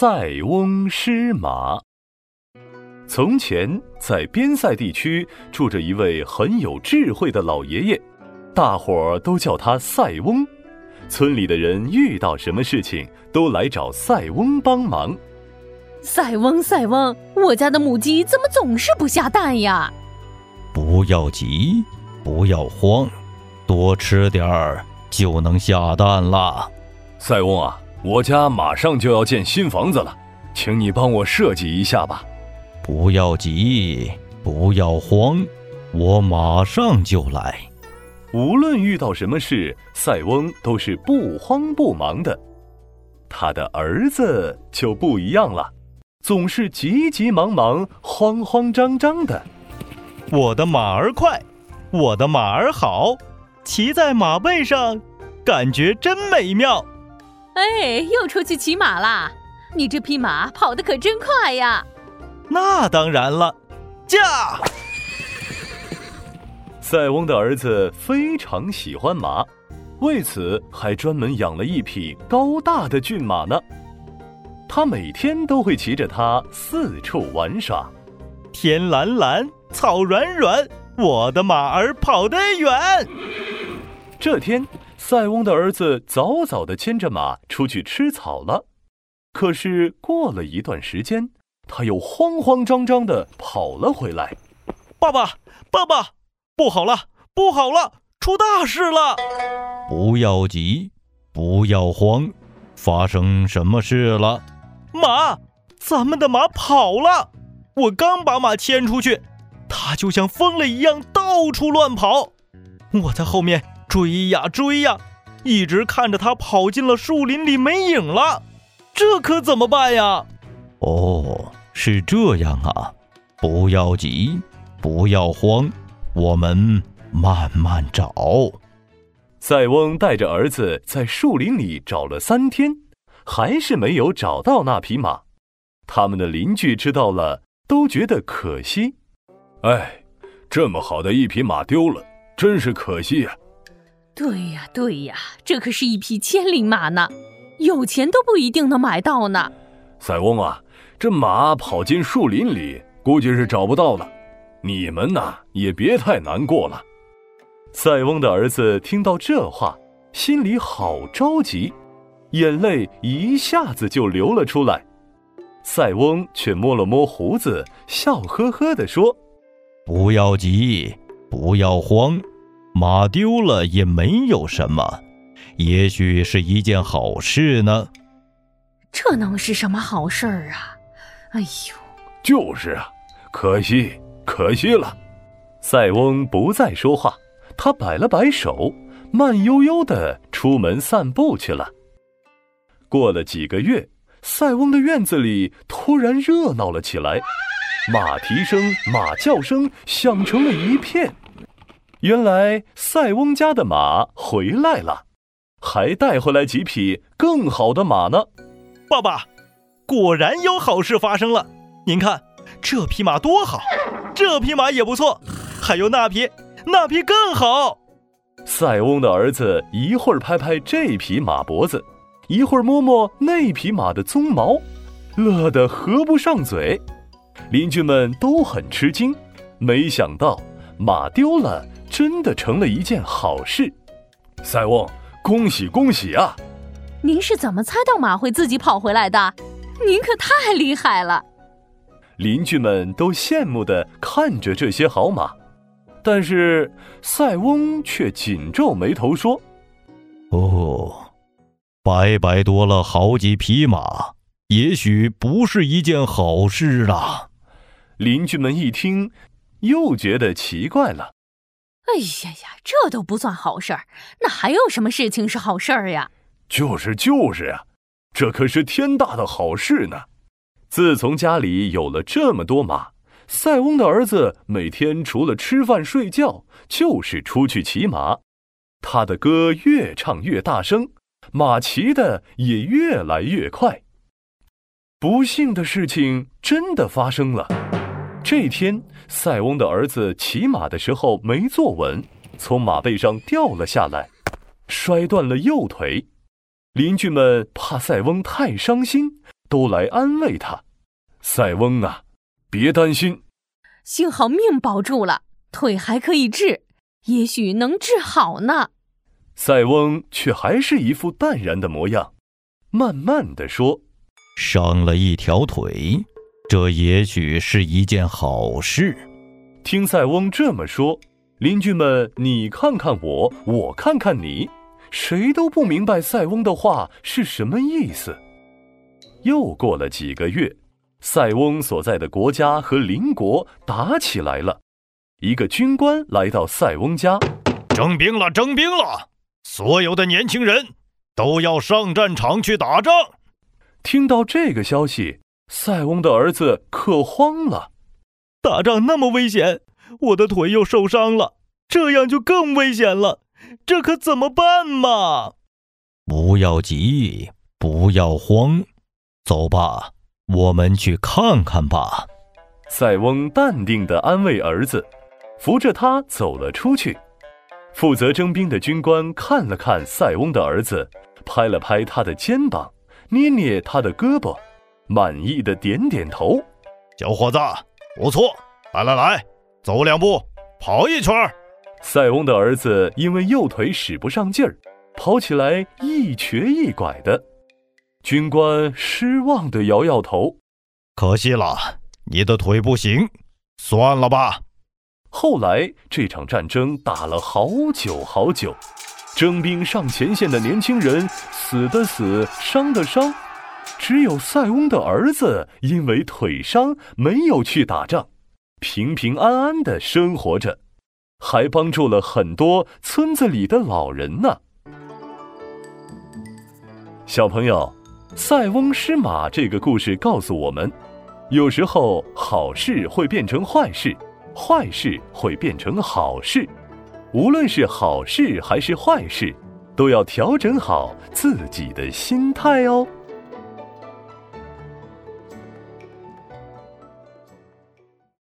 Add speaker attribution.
Speaker 1: 塞翁失马。从前，在边塞地区住着一位很有智慧的老爷爷，大伙儿都叫他塞翁。村里的人遇到什么事情，都来找塞翁帮忙。
Speaker 2: 塞翁，塞翁，我家的母鸡怎么总是不下蛋呀？
Speaker 3: 不要急，不要慌，多吃点儿就能下蛋了。
Speaker 1: 塞翁啊，我家马上就要建新房子了，请你帮我设计一下吧。
Speaker 3: 不要急，不要慌，我马上就来。
Speaker 1: 无论遇到什么事，塞翁都是不慌不忙的。他的儿子就不一样了，总是急急忙忙、慌慌张张的。
Speaker 4: 我的马儿快，我的马儿好，骑在马背上，感觉真美妙。
Speaker 2: 哎，又出去骑马啦？你这匹马跑得可真快呀！
Speaker 4: 那当然了，驾！
Speaker 1: 塞翁的儿子非常喜欢马，为此还专门养了一匹高大的骏马呢。他每天都会骑着它四处玩耍。
Speaker 4: 天蓝蓝，草软软，我的马儿跑得远。
Speaker 1: 这天，塞翁的儿子早早地牵着马出去吃草了。可是过了一段时间，他又慌慌张张地跑了回来。
Speaker 4: 爸爸，爸爸，不好了，不好了，出大事了！
Speaker 3: 不要急，不要慌，发生什么事了？
Speaker 4: 马，咱们的马跑了！我刚把马牵出去，它就像疯了一样到处乱跑。我在后面追呀追呀，一直看着它跑进了树林里没影了。这可怎么办呀？
Speaker 3: 哦。是这样啊，不要急，不要慌，我们慢慢找。
Speaker 1: 塞翁带着儿子在树林里找了三天，还是没有找到那匹马。他们的邻居知道了，都觉得可惜。哎，这么好的一匹马丢了，真是可惜呀！
Speaker 2: 对呀，对呀，这可是一匹千里马呢，有钱都不一定能买到呢。
Speaker 1: 塞翁啊！这马跑进树林里，估计是找不到了。你们呐，也别太难过了。塞翁的儿子听到这话，心里好着急，眼泪一下子就流了出来。塞翁却摸了摸胡子，笑呵呵地说：“
Speaker 3: 不要急，不要慌，马丢了也没有什么，也许是一件好事呢。
Speaker 2: 这能是什么好事儿啊？”哎呦，
Speaker 1: 就是啊，可惜，可惜了。塞翁不再说话，他摆了摆手，慢悠悠的出门散步去了。过了几个月，塞翁的院子里突然热闹了起来，马蹄声、马叫声响成了一片。原来塞翁家的马回来了，还带回来几匹更好的马呢。
Speaker 4: 爸爸。果然有好事发生了，您看这匹马多好，这匹马也不错，还有那匹，那匹更好。
Speaker 1: 塞翁的儿子一会儿拍拍这匹马脖子，一会儿摸摸那匹马的鬃毛，乐得合不上嘴。邻居们都很吃惊，没想到马丢了真的成了一件好事。塞翁，恭喜恭喜啊！
Speaker 2: 您是怎么猜到马会自己跑回来的？您可太厉害了！
Speaker 1: 邻居们都羡慕的看着这些好马，但是塞翁却紧皱眉头说：“
Speaker 3: 哦，白白多了好几匹马，也许不是一件好事啊。”
Speaker 1: 邻居们一听，又觉得奇怪了：“
Speaker 2: 哎呀呀，这都不算好事儿，那还有什么事情是好事儿呀？”“
Speaker 1: 就是就是呀。”这可是天大的好事呢！自从家里有了这么多马，塞翁的儿子每天除了吃饭睡觉，就是出去骑马。他的歌越唱越大声，马骑的也越来越快。不幸的事情真的发生了。这天，塞翁的儿子骑马的时候没坐稳，从马背上掉了下来，摔断了右腿。邻居们怕塞翁太伤心，都来安慰他：“塞翁啊，别担心，
Speaker 2: 幸好命保住了，腿还可以治，也许能治好呢。”
Speaker 1: 塞翁却还是一副淡然的模样，慢慢的说：“
Speaker 3: 伤了一条腿，这也许是一件好事。”
Speaker 1: 听塞翁这么说，邻居们你看看我，我看看你，谁都不明白塞翁的话是什么意思。又过了几个月，塞翁所在的国家和邻国打起来了，一个军官来到塞翁家，
Speaker 4: 征兵了，征兵了。所有的年轻人都要上战场去打仗。
Speaker 1: 听到这个消息，塞翁的儿子可慌了。
Speaker 4: 打仗那么危险，我的腿又受伤了，这样就更危险了。这可怎么办嘛？
Speaker 3: 不要急，不要慌，走吧，我们去看看吧。
Speaker 1: 塞翁淡定地安慰儿子，扶着他走了出去。负责征兵的军官看了看塞翁的儿子，拍了拍他的肩膀，捏捏他的胳膊，满意的点点头：“
Speaker 4: 小伙子，不错！来来来，走两步，跑一圈。”
Speaker 1: 塞翁的儿子因为右腿使不上劲儿，跑起来一瘸一拐的。军官失望的摇摇头：“
Speaker 4: 可惜了，你的腿不行，算了吧。”
Speaker 1: 后来这场战争打了好久好久，征兵上前线的年轻人死的死，伤的伤，只有塞翁的儿子因为腿伤没有去打仗，平平安安的生活着，还帮助了很多村子里的老人呢。小朋友，塞翁失马这个故事告诉我们，有时候好事会变成坏事。坏事会变成好事，无论是好事还是坏事，都要调整好自己的心态哦。